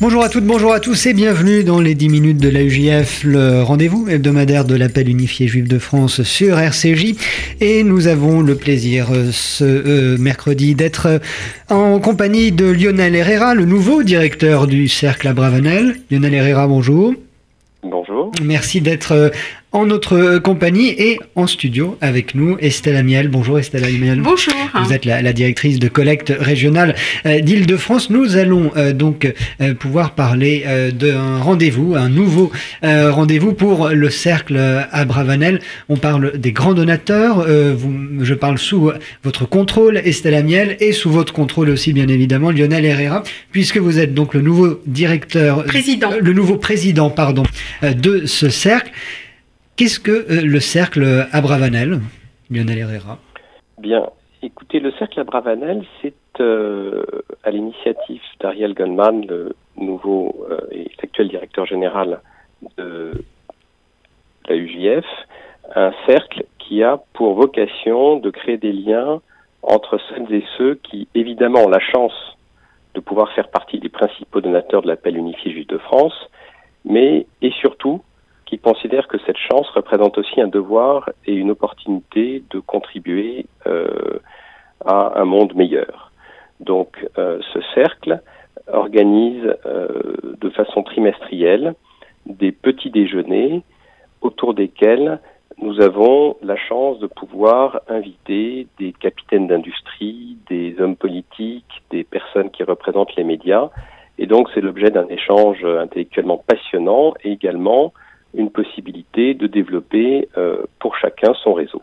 Bonjour à toutes, bonjour à tous et bienvenue dans les 10 minutes de la UJF, le rendez-vous hebdomadaire de l'appel unifié juif de France sur RCJ. Et nous avons le plaisir euh, ce euh, mercredi d'être euh, en compagnie de Lionel Herrera, le nouveau directeur du Cercle à Bravanel. Lionel Herrera, bonjour. Bonjour. Merci d'être en notre compagnie et en studio avec nous Estelle Amiel. Bonjour Estelle Amiel. Bonjour. Vous êtes la, directrice de collecte régionale euh, d'Île-de-France. Nous allons euh, donc euh, pouvoir parler d'un rendez-vous, un nouveau rendez-vous pour le cercle à Bravanel. On parle des grands donateurs. Vous, je parle sous votre contrôle Estelle Amiel et sous votre contrôle aussi bien évidemment Lionel Herrera puisque vous êtes donc le nouveau directeur, président, le nouveau président pardon de ce cercle. Qu'est-ce que euh, le cercle Abravanel, Lionel Herrera? Bien, écoutez, le cercle Abravanel, c'est euh, à l'initiative d'Ariel Gunman, le nouveau euh, et actuel directeur général de la UJF, un cercle qui a pour vocation de créer des liens entre celles et ceux qui, évidemment, ont la chance de pouvoir faire partie des principaux donateurs de l'appel unifié juif de France, mais et surtout qui considère que cette chance représente aussi un devoir et une opportunité de contribuer euh, à un monde meilleur. Donc euh, ce cercle organise euh, de façon trimestrielle des petits déjeuners autour desquels nous avons la chance de pouvoir inviter des capitaines d'industrie, des hommes politiques, des personnes qui représentent les médias. Et donc c'est l'objet d'un échange intellectuellement passionnant et également une possibilité de développer euh, pour chacun son réseau.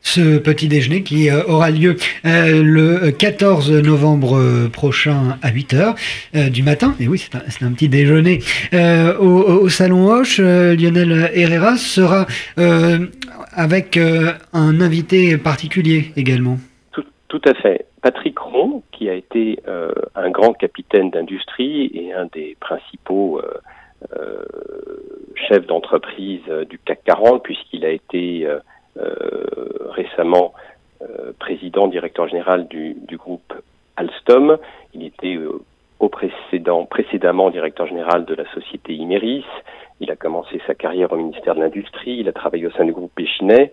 Ce petit déjeuner qui euh, aura lieu euh, le 14 novembre prochain à 8h du matin. Et oui, c'est un, un, petit déjeuner au, au, Salon Hoche. Lionel Herrera sera avec un invité particulier également. Tout, tout à fait. Patrick Ron, qui a été un grand capitaine d'industrie et un des principaux euh, chef d'entreprise euh, du CAC 40, puisqu'il a été euh, récemment président, directeur général du, groupe Alstom. Il était précédemment directeur général de la société Imeris. Il a commencé sa carrière au ministère de l'Industrie. Il a travaillé au sein du groupe Péchinet.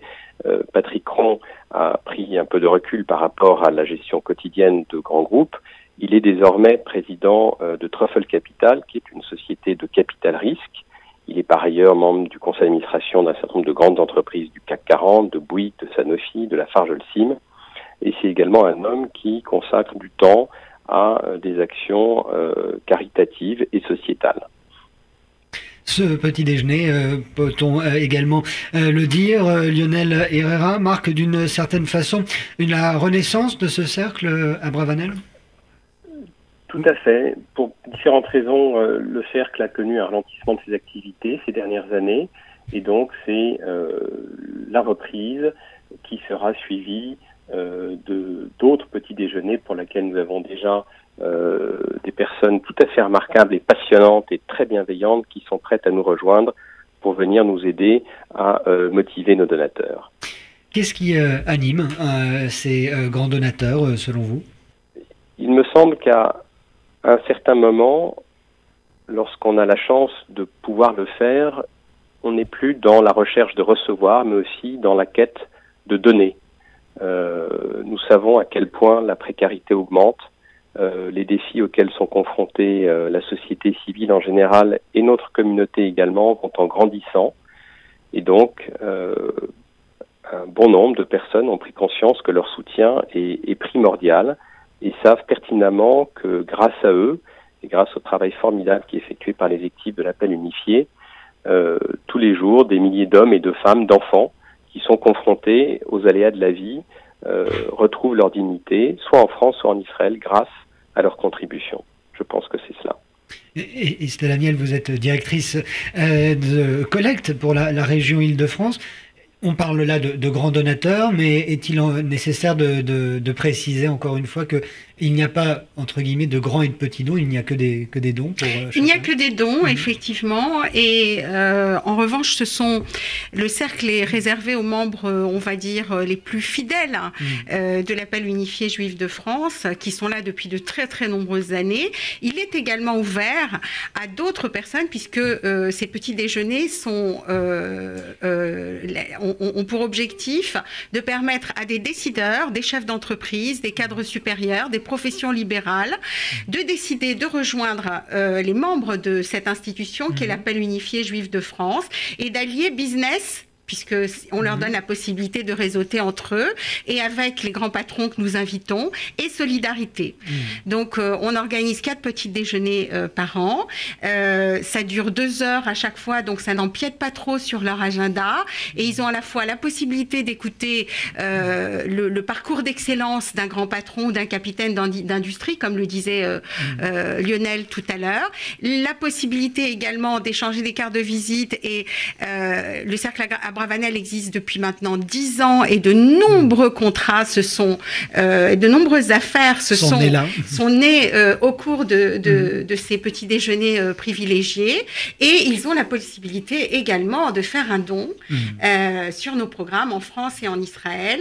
Patrick Ron a pris un peu de recul par rapport à la gestion quotidienne de grands groupes. Il est désormais président de Truffle Capital, qui est une société de capital risque il est par ailleurs membre du conseil d'administration d'un certain nombre de grandes entreprises du CAC 40, de Bouygues, de Sanofi, de la Sim. Et c'est également un homme qui consacre du temps à euh, des actions euh, caritatives et sociétales. Ce petit déjeuner, euh, peut-on également le dire, Lionel Herrera marque d'une certaine façon la renaissance de ce cercle à Bravanel? Tout à fait. Pour différentes raisons, euh, le cercle a connu un ralentissement de ses activités ces dernières années, et donc c'est euh, la reprise qui sera suivie euh, de d'autres petits déjeuners pour lesquels nous avons déjà des personnes tout à fait remarquables et passionnantes et très bienveillantes qui sont prêtes à nous rejoindre pour venir nous aider à motiver nos donateurs. Qu'est-ce qui anime ces grands donateurs selon vous? Il me semble qu'à à un certain moment, lorsqu'on a la chance de pouvoir le faire, on n'est plus dans la recherche de recevoir, mais aussi dans la quête de donner. Euh, nous savons à quel point la précarité augmente, euh, les défis auxquels sont confrontés euh, la société civile en général et notre communauté également vont en grandissant. Et donc, un bon nombre de personnes ont pris conscience que leur soutien est, est primordial et savent pertinemment que grâce à eux, et grâce au travail formidable qui est effectué par les équipes de l'appel unifié, euh, tous les jours, des milliers d'hommes et de femmes, d'enfants, qui sont confrontés aux aléas de la vie, euh, retrouvent leur dignité, soit en France, soit en Israël, grâce à leur contribution. Je pense que c'est cela. Et, et Stella Miel, vous êtes directrice euh, de collecte pour la région Île-de-France. On parle là de, grands donateurs, mais est-il nécessaire de, préciser encore une fois que Il n'y a pas, entre guillemets, de grands et de petits dons, il n'y a que des, que des dons pour euh, Il n'y a que des dons, mmh. effectivement. Et euh, en revanche, ce sont, le cercle est réservé aux membres, euh, on va dire, les plus fidèles mmh. de l'appel unifié juif de France, qui sont là depuis de très très nombreuses années. Il est également ouvert à d'autres personnes, puisque ces petits déjeuners sont, ont, pour objectif de permettre à des décideurs, des chefs d'entreprise, des cadres supérieurs, des professions libérales, de décider de rejoindre euh, les membres de cette institution qui est mhm. l'appel unifié juif de France et d'allier business puisque on leur mhm. donne la possibilité de réseauter entre eux et avec les grands patrons que nous invitons et solidarité. Mhm. Donc euh, on organise quatre petits déjeuners euh, par an. Euh, ça dure deux heures à chaque fois, donc ça n'empiète pas trop sur leur agenda et ils ont à la fois la possibilité d'écouter le, le, parcours d'excellence d'un grand patron ou d'un capitaine d'industrie, comme le disait mhm. Lionel tout à l'heure, la possibilité également d'échanger des cartes de visite et le cercle à Bravanel existe depuis maintenant dix ans et de nombreux contrats se sont, euh, de nombreuses affaires se sont, sont, nées euh, au cours de, de, de, ces petits déjeuners euh, privilégiés et ils ont la possibilité également de faire un don mm. euh, sur nos programmes en France et en Israël,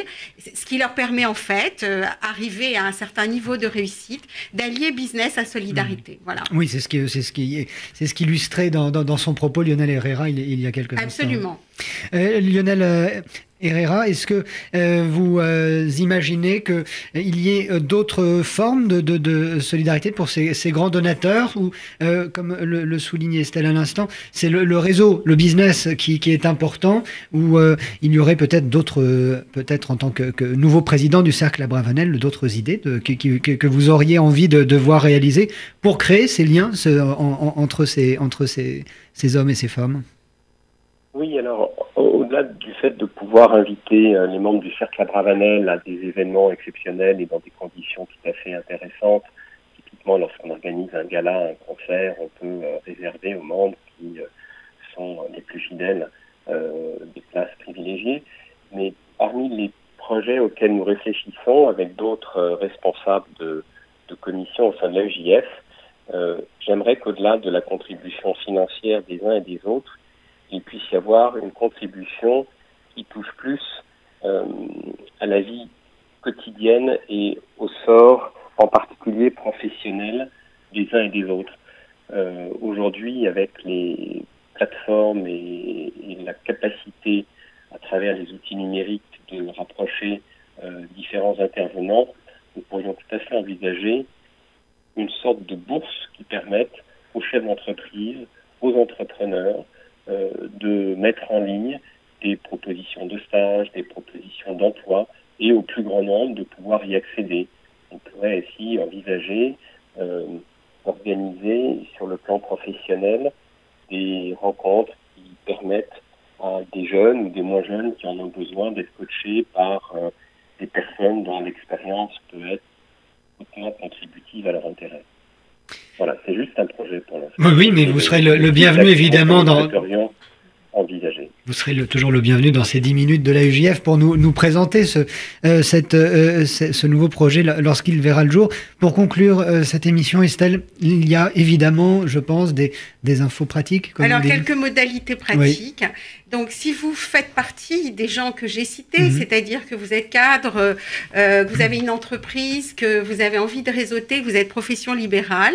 ce qui leur permet en fait, arriver à un certain niveau de réussite, d'allier business à solidarité. Voilà. Oui, c'est ce qui, c'est ce qui, c'est ce qui illustrait dans, dans, dans, son propos Lionel Herrera il, il y a quelques instants. Absolument. Euh, Lionel euh, Herrera, est-ce que euh, vous imaginez qu'il y ait d'autres formes de, solidarité pour ces, grands donateurs ou, comme le, soulignait Estelle à l'instant, c'est le, réseau, le business qui, est important ou il y aurait peut-être d'autres, peut-être en tant que, nouveau président du Cercle à Bravanel, d'autres idées que, vous auriez envie de, voir réaliser pour créer ces liens entre ces hommes et ces femmes? Oui, alors au-delà du fait de pouvoir inviter euh, les membres du Cercle à Bravanel à des événements exceptionnels et dans des conditions tout à fait intéressantes, typiquement lorsqu'on organise un gala, un concert, on peut euh, réserver aux membres qui euh, sont les plus fidèles des places privilégiées. Mais parmi les projets auxquels nous réfléchissons avec d'autres responsables de, de commissions au sein de l'EJF, j'aimerais qu'au-delà de la contribution financière des uns et des autres, puisse y avoir une contribution qui touche plus euh, à la vie quotidienne et au sort en particulier professionnel des uns et des autres. Euh, Aujourd'hui, avec les plateformes et, et, la capacité à travers les outils numériques de rapprocher euh, différents intervenants, nous pourrions tout à fait envisager une sorte de bourse qui permette aux chefs d'entreprise, aux entrepreneurs, euh, de mettre en ligne des propositions de stage, des propositions d'emploi et au plus grand nombre de pouvoir y accéder. On pourrait ainsi envisager euh, organiser sur le plan professionnel des rencontres qui permettent à des jeunes ou des moins jeunes qui en ont besoin d'être coachés par euh, des personnes dont l'expérience peut être hautement contributive à leur intérêt. Voilà, c'est juste un projet pour l'instant. Oui, mais vous serez le, bienvenu évidemment dans. Envisager. Vous serez le, toujours le bienvenu dans ces 10 minutes de la UJF pour nous, nous présenter ce, euh, cette, euh, ce, nouveau projet lorsqu'il verra le jour. Pour conclure euh, cette émission, Estelle, il y a évidemment, je pense, des, des infos pratiques. Alors, quelques modalités pratiques. Donc, si vous faites partie des gens que j'ai cités, mhm. c'est-à-dire que vous êtes cadre, euh, que vous avez une entreprise, que vous avez envie de réseauter, que vous êtes profession libérale,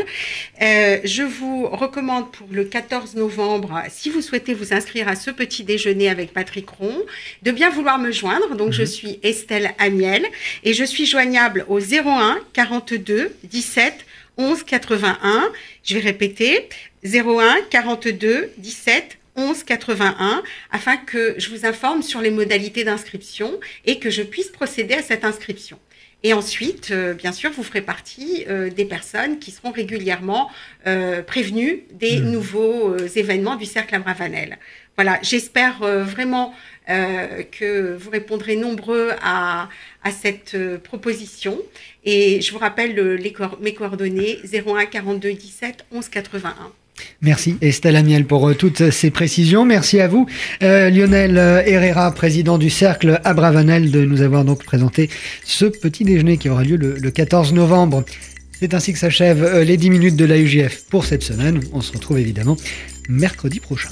euh, je vous recommande pour le 14 novembre, si vous souhaitez vous inscrire à ce petit déjeuner avec Patrick Ron, de bien vouloir me joindre. Donc, je mhm. suis Estelle Amiel et je suis joignable au 01 42 17 11 81. Je vais répéter 01 42 17 1181 afin que je vous informe sur les modalités d'inscription et que je puisse procéder à cette inscription. Et ensuite, euh, bien sûr, vous ferez partie euh, des personnes qui seront régulièrement euh, prévenues des mmh. nouveaux événements du Cercle à Bravanel. Voilà, j'espère vraiment que vous répondrez nombreux à, à cette proposition. Et je vous rappelle les, mes coordonnées 01 42 17 11 81. Merci Estelle Amiel pour euh, toutes ces précisions. Merci à vous euh, Lionel euh, Herrera, président du Cercle Abravanel, de nous avoir donc présenté ce petit déjeuner qui aura lieu le, le 14 novembre. C'est ainsi que s'achèvent les 10 minutes de la UGF pour cette semaine. On se retrouve évidemment mercredi prochain.